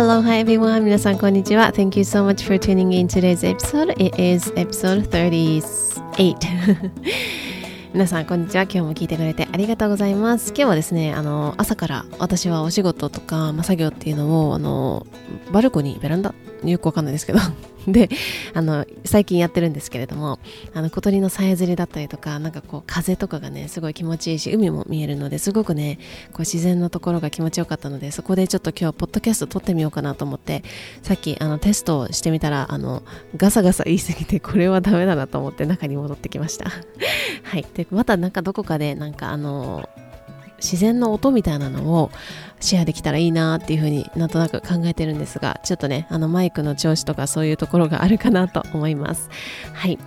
Hello, hi everyone! 皆さんこんにちは。Thank you so much for tuning in today's episode. It is episode 38. 皆さんこんにちは。今日も聞いてくれてありがとうございます。今日はですね、あの朝から私はお仕事とか、まあ、作業っていうのをあのバルコニー、ベランダよくわかんないですけど。であの最近やってるんですけれどもあの小鳥のさえずりだったりとかなんかこう風とかがねすごい気持ちいいし海も見えるのですごくねこう自然のところが気持ちよかったのでそこでちょっと今日ポッドキャスト撮ってみようかなと思ってさっきあのテストをしてみたらあのガサガサ言い過ぎてこれはダメだなと思って中に戻ってきました。はい。でまたなんかどこかでなんかあの自然の音みたいなのをシェアできたらいいなっていうふうになんとなく考えてるんですがちょっとねあのマイクの調子とかそういうところがあるかなと思います。はい。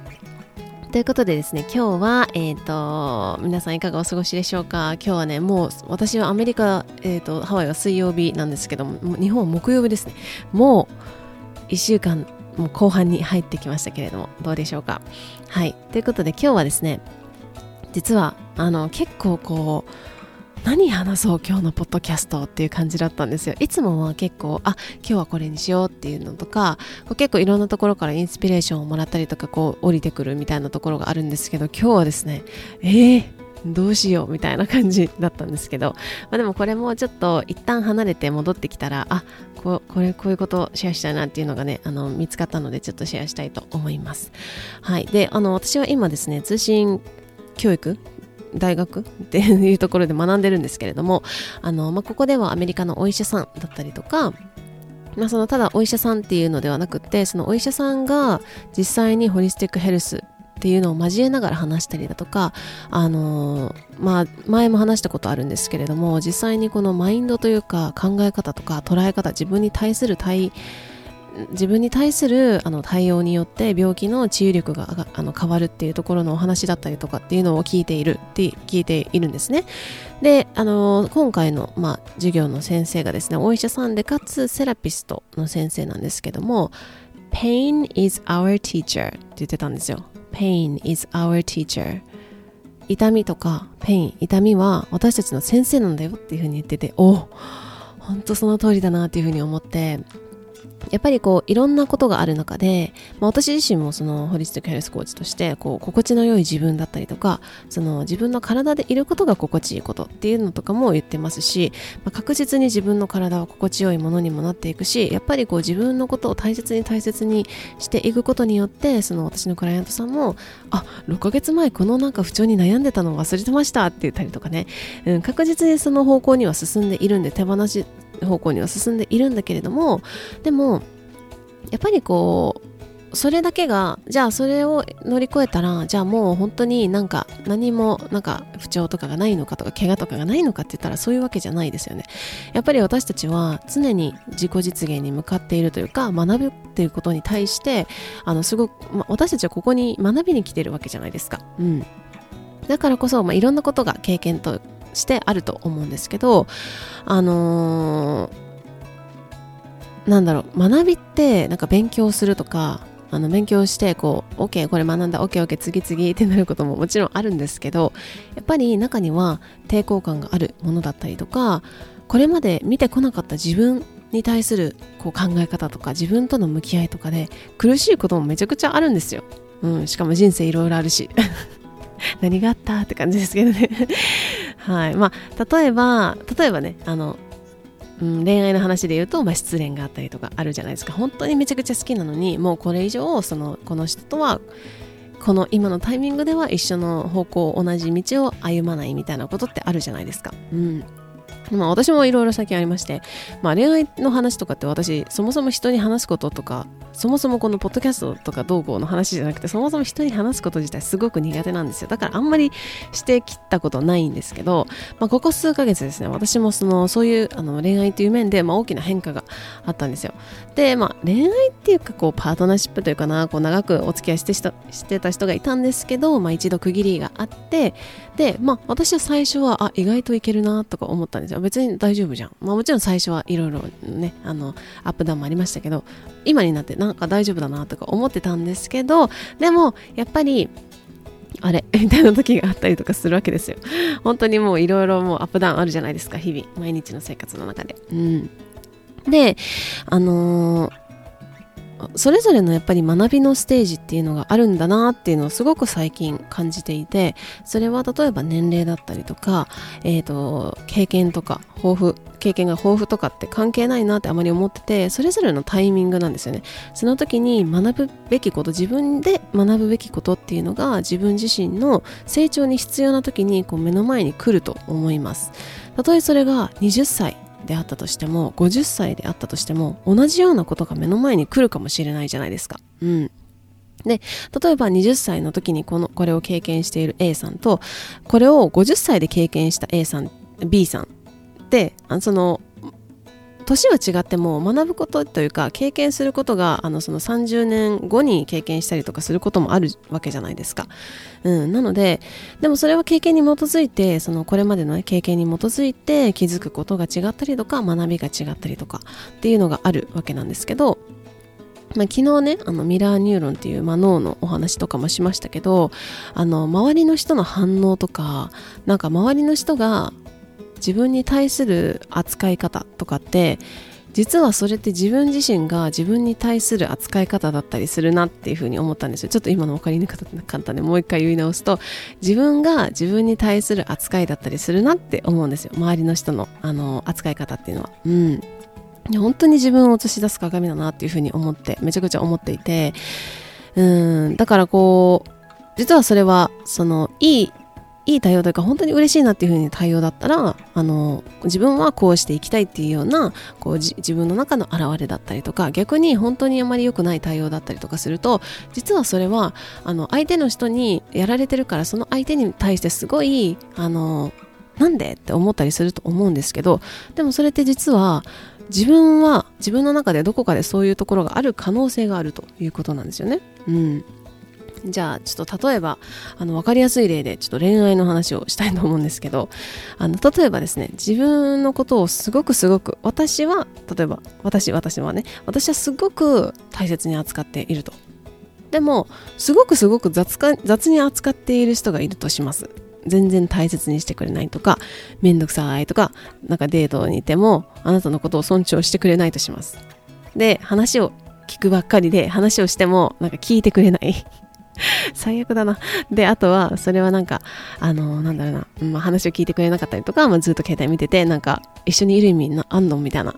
ということでですね今日は、えーと、皆さんいかがお過ごしでしょうか？今日はねもう私はアメリカ、えーと、ハワイは水曜日なんですけども日本は木曜日ですね。もう1週間もう後半に入ってきましたけれどもどうでしょうか？はい。ということで今日はですね実はあの結構こう何話そう今日のポッドキャストっていう感じだったんですよ。いつもは結構あ今日はこれにしようっていうのとか結構いろんなところからインスピレーションをもらったりとかこう降りてくるみたいなところがあるんですけど今日はですねえー、どうしようみたいな感じだったんですけど、まあ、でもこれもちょっと一旦離れて戻ってきたらあここれこういうことをシェアしたいなっていうのがねあの見つかったのでちょっとシェアしたいと思います。はい。であの私は今ですね通信教育大学っていうところで学んでるんですけれどもあの、まあ、ここではアメリカのお医者さんだったりとかまあ、そのただお医者さんっていうのではなくてそのお医者さんが実際にホリスティックヘルスっていうのを交えながら話したりだとか、あのまあ、前も話したことあるんですけれども実際にこのマインドというか考え方とか捉え方自分に対する対自分に対するあの対応によって病気の治癒力があの変わるっていうところのお話だったりとかっていうのを聞いているって聞いているんですね。で、あの今回の、まあ、授業の先生がですね、お医者さんでかつセラピストの先生なんですけども、Pain is our teacher って言ってたんですよ。Pain is our teacher 痛みとか pain、痛みは私たちの先生なんだよっていうふうに言ってて、お本当その通りだなっていうふうに思ってやっぱりこういろんなことがある中で、まあ、私自身もそのホリスティックヘルスコーチとしてこう心地の良い自分だったりとかその自分の体でいることが心地いいことっていうのとかも言ってますし、まあ、確実に自分の体は心地よいものにもなっていくしやっぱりこう自分のことを大切に大切にしていくことによってその私のクライアントさんもあ6ヶ月前このなんか不調に悩んでたのを忘れてましたって言ったりとかね、うん、確実にその方向には進んでいるんで手放し方向には進んでいるんだけれどもでもやっぱりこうそれだけがじゃあそれを乗り越えたらじゃあもう本当になんか何もなんか不調とかがないのかとか怪我とかがないのかって言ったらそういうわけじゃないですよね。やっぱり私たちは常に自己実現に向かっているというか学ぶっていうことに対してあのすごく、ま私たちはここに学びに来てるわけじゃないですか。うん。だからこそ、まあ、いろんなことが経験としてあると思うんですけどあのー、なんだろう学びってなんか勉強するとかあの勉強してこう OK これ学んだ OKOK 次々ってなることももちろんあるんですけどやっぱり中には抵抗感があるものだったりとかこれまで見てこなかった自分に対するこう考え方とか自分との向き合いとかで苦しいこともめちゃくちゃあるんですよ、うん、しかも人生いろいろあるし。何があった？って感じですけどね。はい。まあ例えば例えばねあのうん、恋愛の話で言うと、まあ、失恋があったりとかあるじゃないですか。本当にめちゃくちゃ好きなのにもうこれ以上そのこの人とはこの今のタイミングでは一緒の方向同じ道を歩まないみたいなことってあるじゃないですか。うん。まあ私もいろいろ最近ありまして、まあ恋愛の話とかって私、そもそも人に話すこととか、そもそもこのポッドキャストとかどうこうの話じゃなくて、そもそも人に話すこと自体すごく苦手なんですよ。だからあんまりしてきたことないんですけど、まあここ数ヶ月ですね、私もその、そういうあの恋愛という面で、まあ大きな変化があったんですよ。で、まあ恋愛っていうかこうパートナーシップというかな、こう長くお付き合いしてしてた人がいたんですけど、まあ一度区切りがあって、で、まあ私は最初は、あ、意外といけるなとか思ったんですよ。別に大丈夫じゃん。まあもちろん最初はいろいろね、あの、アップダウンもありましたけど、今になってなんか大丈夫だなとか思ってたんですけど、でもやっぱり、あれ？みたいな時があったりとかするわけですよ。本当にもういろいろもうアップダウンあるじゃないですか、日々。毎日の生活の中で。うん。であのーそれぞれのやっぱり学びのステージっていうのがあるんだなっていうのをすごく最近感じていてそれは例えば年齢だったりとか、えーと、経験とか豊富経験が豊富とかって関係ないなってあまり思っててそれぞれのタイミングなんですよね。その時に学ぶべきこと自分で学ぶべきことっていうのが自分自身の成長に必要な時にこう目の前に来ると思います。たとえそれが20歳であったとしても50歳であったとしても同じようなことが目の前に来るかもしれないじゃないですか。うん。で、例えば20歳の時にこの、これを経験している A さんと、これを50歳で経験した A さん、B さんって、あその、年は違っても学ぶことというか経験することがあのその30年後に経験したりとかすることもあるわけじゃないですか。うん、なのででもそれは経験に基づいてそのこれまでの、ね、経験に基づいて気づくことが違ったりとか学びが違ったりとかっていうのがあるわけなんですけどまあ、昨日ねあのミラーニューロンっていう、まあ、脳のお話とかもしましたけどあの周りの人の反応とかなんか周りの人が自分に対する扱い方とかって実はそれって自分自身が自分に対する扱い方だったりするなっていうふうに思ったんですよ。ちょっと今の分かりにくかったんでもう一回言い直すと自分が自分に対する扱いだったりするなって思うんですよ。周りの人のあの扱い方っていうのは。うん。本当に自分を映し出す鏡だなっていうふうに思ってめちゃくちゃ思っていて。うん。だからこう実はそれはそのいいいい対応というか本当に嬉しいなっていうふうに対応だったらあの自分はこうしていきたいっていうようなこう自分の中の表れだったりとか逆に本当にあまり良くない対応だったりとかすると実はそれはあの相手の人にやられてるからその相手に対してすごいあのなんでって思ったりすると思うんですけどでもそれって実は自分は自分の中でどこかでそういうところがある可能性があるということなんですよね。うんじゃあちょっと例えばあの分かりやすい例でちょっと恋愛の話をしたいと思うんですけどあの例えばですね自分のことをすごくすごく私は例えば私私はね私はすごく大切に扱っていると。でもすごくすごく雑か雑に扱っている人がいるとします。全然大切にしてくれないとかめんどくさいとかなんかデートにいてもあなたのことを尊重してくれないとします。で話を聞くばっかりで話をしてもなんか聞いてくれない。最悪だな。で、あとは、それはなんか、あの、なんだろうな、まあ、話を聞いてくれなかったりとか、まあ、ずっと携帯見てて、なんか、一緒にいる意味あんのみたいな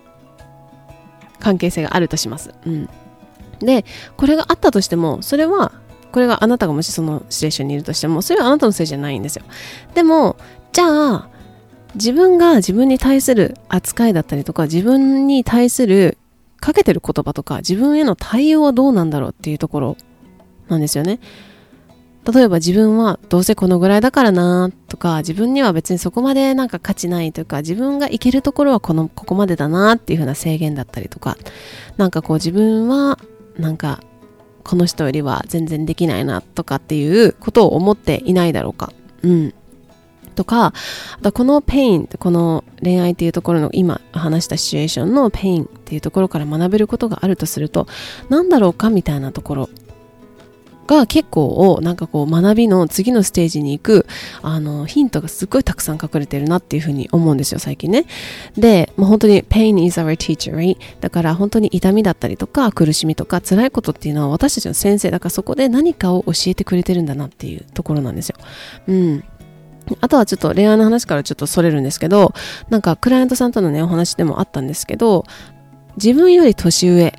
関係性があるとします。うん。で、これがあったとしても、それは、これがあなたがもしそのシチュエーションにいるとしても、それはあなたのせいじゃないんですよ。でも、じゃあ、自分が自分に対する扱いだったりとか、自分に対するかけてる言葉とか、自分への対応はどうなんだろうっていうところなんですよね。例えば自分はどうせこのぐらいだからなとか自分には別にそこまでなんか価値ないというか自分がいけるところはこのここまでだなっていう風な制限だったりとかなんかこう自分はなんかこの人よりは全然できないなとかっていうことを思っていないだろうか。うん。とか、あとこの pain、この恋愛っていうところの今話したシチュエーションの pain っていうところから学べることがあるとすると、何だろうかみたいなところが結構なんかこう学びの次のステージに行くあのヒントがすっごいたくさん隠れてるなっていうふうに思うんですよ最近ね。で、まあ、本当に pain is our teacher right? だから本当に痛みだったりとか苦しみとか辛いことっていうのは私たちの先生だからそこで何かを教えてくれてるんだなっていうところなんですよ。うん。あとはちょっと恋愛の話からちょっとそれるんですけど、なんかクライアントさんとのね、お話でもあったんですけど、自分より年上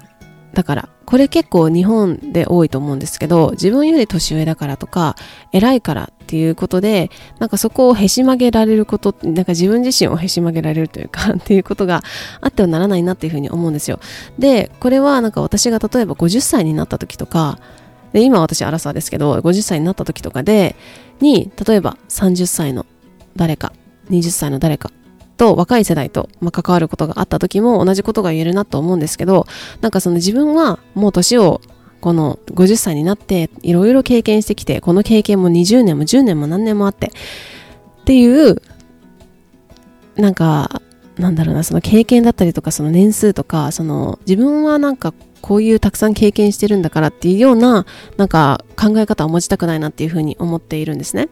だからこれ結構日本で多いと思うんですけど、自分より年上だからとか、偉いからっていうことで、なんかそこをへし曲げられること、なんか自分自身をへし曲げられるというか、っていうことがあってはならないなっていうふうに思うんですよ。で、これはなんか私が例えば50歳になった時とか、で今私アラサーですけど、50歳になった時とかで、に、例えば30歳の誰か、20歳の誰かと若い世代と、ま、関わることがあった時も同じことが言えるなと思うんですけどなんかその自分はもう年をこの50歳になっていろいろ経験してきてこの経験も20年も10年も何年もあってっていうなんかなんだろうなその経験だったりとかその年数とかその自分はなんかこういうたくさん経験してるんだからっていうようななんか考え方を持ちたくないなっていうふうに思っているんですね。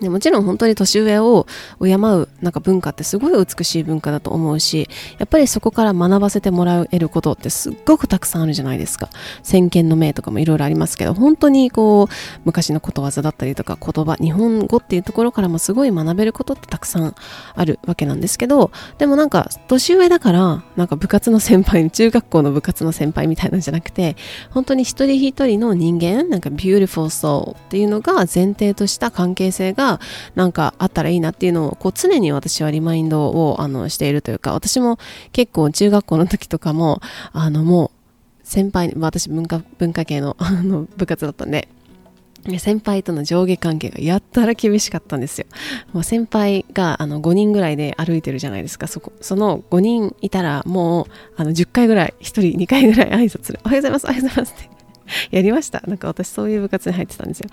でもちろん本当に年上を敬うなんか文化ってすごい美しい文化だと思うしやっぱりそこから学ばせてもらえることってすっごくたくさんあるじゃないですか。先見の明とかもいろいろありますけど本当にこう昔のことわざだったりとか言葉日本語っていうところからもすごい学べることってたくさんあるわけなんですけどでもなんか年上だからなんか部活の先輩中学校の部活の先輩みたいなんじゃなくて本当に一人一人の人間なんか beautiful soul っていうのが前提とした関係性ががなんかあったらいいなっていうのをこう常に私はリマインドをあのしているというか私も結構中学校の時とかもあのもう先輩私文化文化系のあの部活だったんで先輩との上下関係がやったら厳しかったんですよ。もう先輩があの5人ぐらいで歩いてるじゃないですか。そこ、その5人いたらもうあの10回ぐらい、1人2回ぐらい挨拶する。おはようございます、おはようございますって やりました。なんか私そういう部活に入ってたんですよ。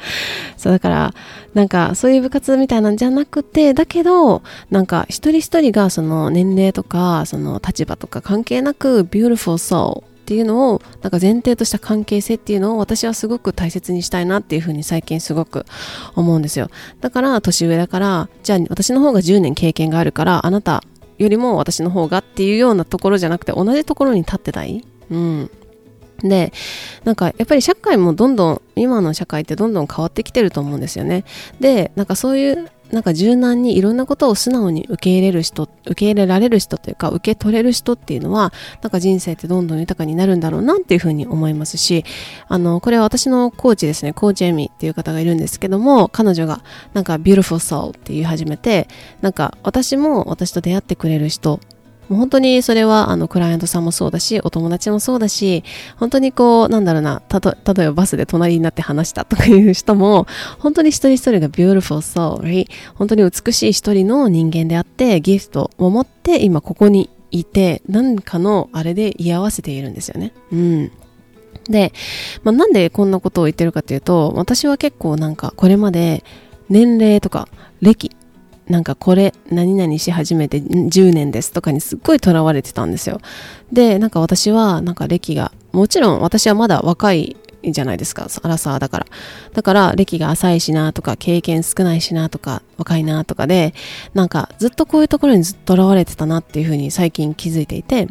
そうだから、なんかそういう部活みたいなんじゃなくて、だけど、なんか一人一人がその年齢とか、その立場とか関係なく、beautiful soul っていうのを、なんか前提とした関係性っていうのを私はすごく大切にしたいなっていうふうに最近すごく思うんですよ。だから年上だから、じゃあ私の方が10年経験があるから、あなたよりも私の方がっていうようなところじゃなくて同じところに立ってたい？うん。で、なんかやっぱり社会もどんどん、今の社会ってどんどん変わってきてると思うんですよね。で、なんかそういうなんか柔軟にいろんなことを素直に受け入れる人、受け入れられる人というか、受け取れる人っていうのは、なんか人生ってどんどん豊かになるんだろうなっていうふうに思いますし、あの、これは私のコーチですね、コーチエミっていう方がいるんですけども、彼女がなんか beautiful soul って言い始めて、なんか私も私と出会ってくれる人もう本当にそれはあのクライアントさんもそうだし、お友達もそうだし、本当にこう、なんだろうな、たと、例えばバスで隣になって話したとかいう人も、本当に一人一人が beautiful soul、本当に美しい一人の人間であって、ギフトを持って今ここにいて、何かのあれで居合わせているんですよね。うん。で、まあ、なんでこんなことを言ってるかというと、私は結構なんかこれまで年齢とか歴なんかこれ何々し始めて10年ですとかにすっごいとらわれてたんですよ。で、なんか私はなんか歴が、もちろん私はまだ若いじゃないですか、アラサーだから。だから歴が浅いしなとか経験少ないしなとか若いなとかで、なんかずっとこういうところにずっとらわれてたなっていうふうに最近気づいていて、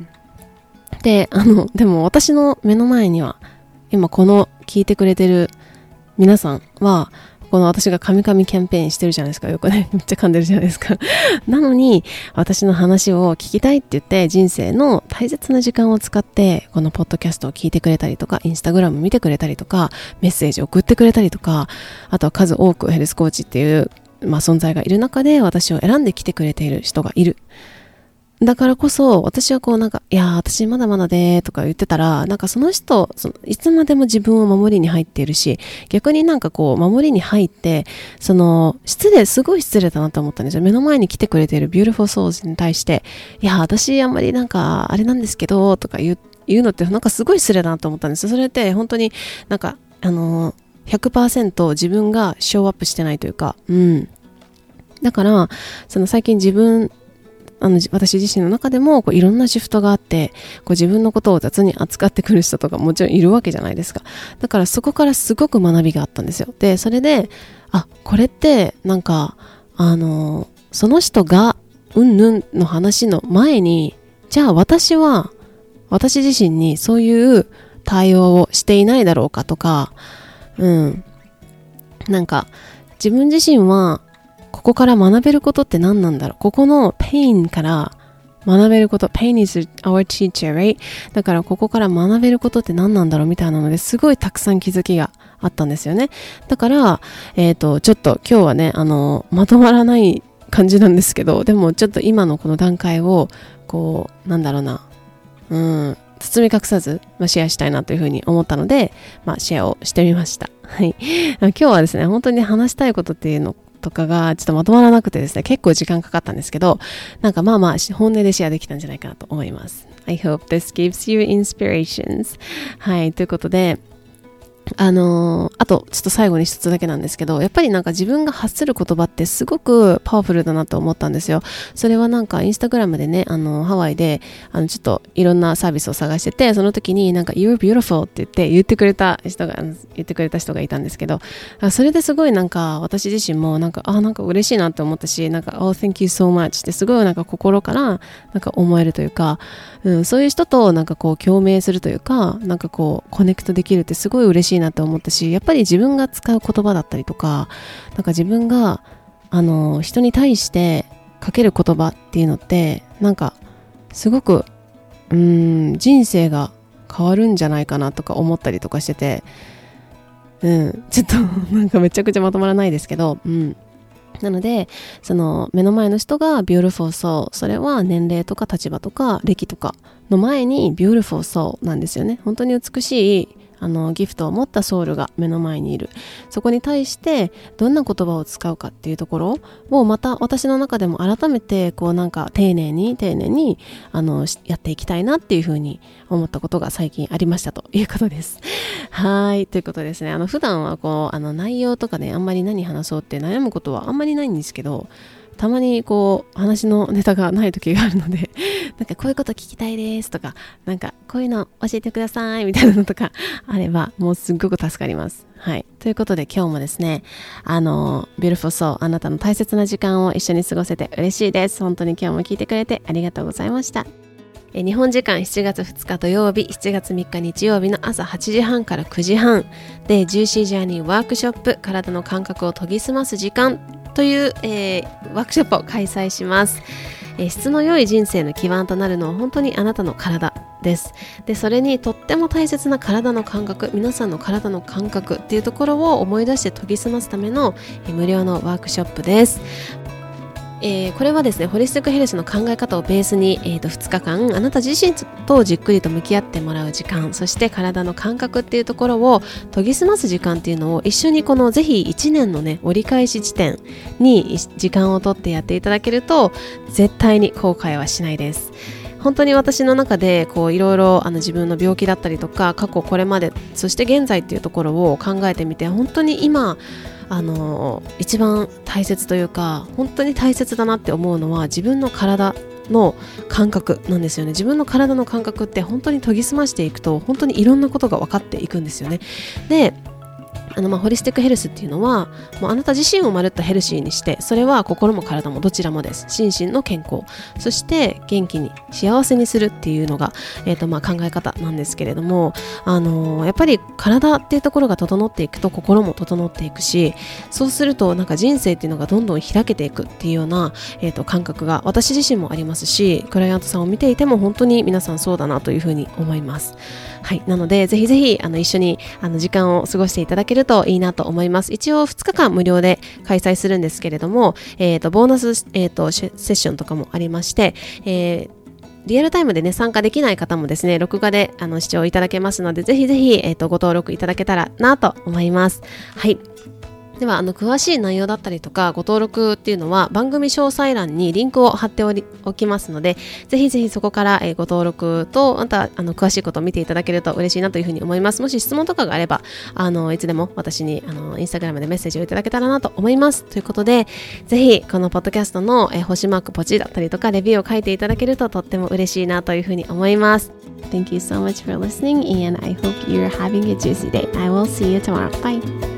で、あの、でも私の目の前には今この聞いてくれてる皆さんはこの私がカミカミキャンペーンしてるじゃないですか。よくね。めっちゃ噛んでるじゃないですか。なのに、私の話を聞きたいって言って、人生の大切な時間を使って、このポッドキャストを聞いてくれたりとか、インスタグラム見てくれたりとか、メッセージ送ってくれたりとか、あとは数多くヘルスコーチっていう、まあ、存在がいる中で私を選んできてくれている人がいる。だからこそ、私はこうなんか、いや私まだまだでーとか言ってたら、なんかその人、そのいつまでも自分を守りに入っているし、逆になんかこう、守りに入って、その、失礼、すごい失礼だなと思ったんですよ。目の前に来てくれている beautiful souls に対して、いや私あんまりなんか、あれなんですけど、とか言う、言うのってなんかすごい失礼だなと思ったんですよ。それって本当になんか、あの100%自分が show up してないというか、うん。だから、その最近自分あの、私自身の中でも、こう、いろんなシフトがあって、こう、自分のことを雑に扱ってくる人とかもちろんいるわけじゃないですか。だからそこからすごく学びがあったんですよ。で、それで、あ、これって、なんか、あの、その人が、うんぬんの話の前に、じゃあ私は、私自身にそういう対応をしていないだろうかとか、うん。なんか、自分自身はここから学べることって何なんだろう？ここの pain から学べること、pain is our teacher, right? だからここから学べることって何なんだろうみたいなのですごいたくさん気づきがあったんですよね。だから、えっ、ー、と、ちょっと今日はね、あの、まとまらない感じなんですけど、でもちょっと今のこの段階を、こう、なんだろうな、うん、包み隠さず、まあ、シェアしたいなというふうに思ったので、まあ、シェアをしてみました。はい。今日はですね、本当に話したいことっていうのとかがちょっとまとまらなくてですね、結構時間かかったんですけど、なんかまあまあ本音でシェアできたんじゃないかなと思います。I hope this gives you inspirations. はい、ということで、あのー、あと、ちょっと最後に一つだけなんですけど、やっぱりなんか自分が発する言葉ってすごくパワフルだなと思ったんですよ。それはなんかインスタグラムでね、あの、ハワイで、あの、ちょっといろんなサービスを探してて、その時になんか You're beautiful って言って言ってくれた人が、言ってくれた人がいたんですけど、それですごいなんか私自身もなんか、あ、なんか嬉しいなって思ったし、なんか、Oh, thank you so much ってすごいなんか心からなんか思えるというか、うん、そういう人となんかこう共鳴するというか、なんかこうコネクトできるってすごい嬉しいいなって思ったし、やっぱり自分が使う言葉だったりとか、なんか自分が、あの、人に対してかける言葉っていうのって、なんか、すごく、うん、人生が変わるんじゃないかなとか思ったりとかしてて、うん、ちょっと なんかめちゃくちゃまとまらないですけど、うん。なので、その目の前の人が beautiful soul。それは年齢とか立場とか歴とかの前に beautiful soul なんですよね。本当に美しいあのギフトを持ったソウルが目の前にいる。そこに対してどんな言葉を使うかっていうところをまた私の中でも改めてこうなんか丁寧に丁寧にあのやっていきたいなっていうふうに思ったことが最近ありましたと。いうことです。はい。ということですね。あの普段はこうあの内容とかねあんまり何話そうって悩むことはあんまりないんですけどたまにこう話のネタがない時があるので なんかこういうこと聞きたいですとかなんかこういうの教えてくださいみたいなのとかあればもうすっごく助かります。はい。ということで今日もですねあの Beautiful Soul あなたの大切な時間を一緒に過ごせて嬉しいです。本当に今日も聞いてくれてありがとうございました。日本時間7月2日土曜日7月3日日曜日の朝8時半から9時半でジューシージャーニーワークショップ体の感覚を研ぎ澄ます時間。という、えー、ワークショップを開催します、えー、質の良い人生の基盤となるのは本当にあなたの体です。でそれにとっても大切な体の感覚皆さんの体の感覚っていうところを思い出して研ぎ澄ますための、え、無料のワークショップです。えー、これはですねホリスティックヘルスの考え方をベースに、えー、と2日間あなた自身とじっくりと向き合ってもらう時間そして体の感覚っていうところを研ぎ澄ます時間っていうのを一緒にこのぜひ1年のね折り返し地点に時間をとってやっていただけると絶対に後悔はしないです。本当に私の中でいろいろ自分の病気だったりとか過去これまでそして現在っていうところを考えてみて本当に今あの一番大切というか本当に大切だなって思うのは自分の体の感覚なんですよね。自分の体の感覚って本当に研ぎ澄ましていくと本当にいろんなことが分かっていくんですよね。であのまあホリスティックヘルスっていうのはもうあなた自身をまるっとヘルシーにしてそれは心も体もどちらもです。心身の健康。そして元気に幸せにするっていうのが、えーとまあ、考え方なんですけれども、あのー、やっぱり体っていうところが整っていくと心も整っていくしそうするとなんか人生っていうのがどんどん開けていくっていうような、えー、と感覚が私自身もありますしクライアントさんを見ていても本当に皆さんそうだなというふうに思います。はい、なのでぜひぜひあの一緒にあの時間を過ごしていただけるといいなと思います。一応2日間無料で開催するんですけれども、えーと、ボーナス、えーと、セッションとかもありまして、えーリアルタイムでね、参加できない方もですね、録画であの視聴いただけますので、ぜひぜひ、えっ、ー、と、ご登録いただけたらなと思います。はい。ではあの詳しい内容だったりとかご登録っていうのは番組詳細欄にリンクを貼っておきますのでぜひぜひそこから、えご登録とまたあの詳しいことを見ていただけると嬉しいなというふうに思います。もし質問とかがあればあのいつでも私にあのインスタグラムでメッセージをいただけたらなと思います。ということでぜひこのポッドキャストの、え星マークポチだったりとかレビューを書いていただけるととっても嬉しいなというふうに思います。Thank you so much for listening and I hope you're having a juicy day. I will see you tomorrow. Bye.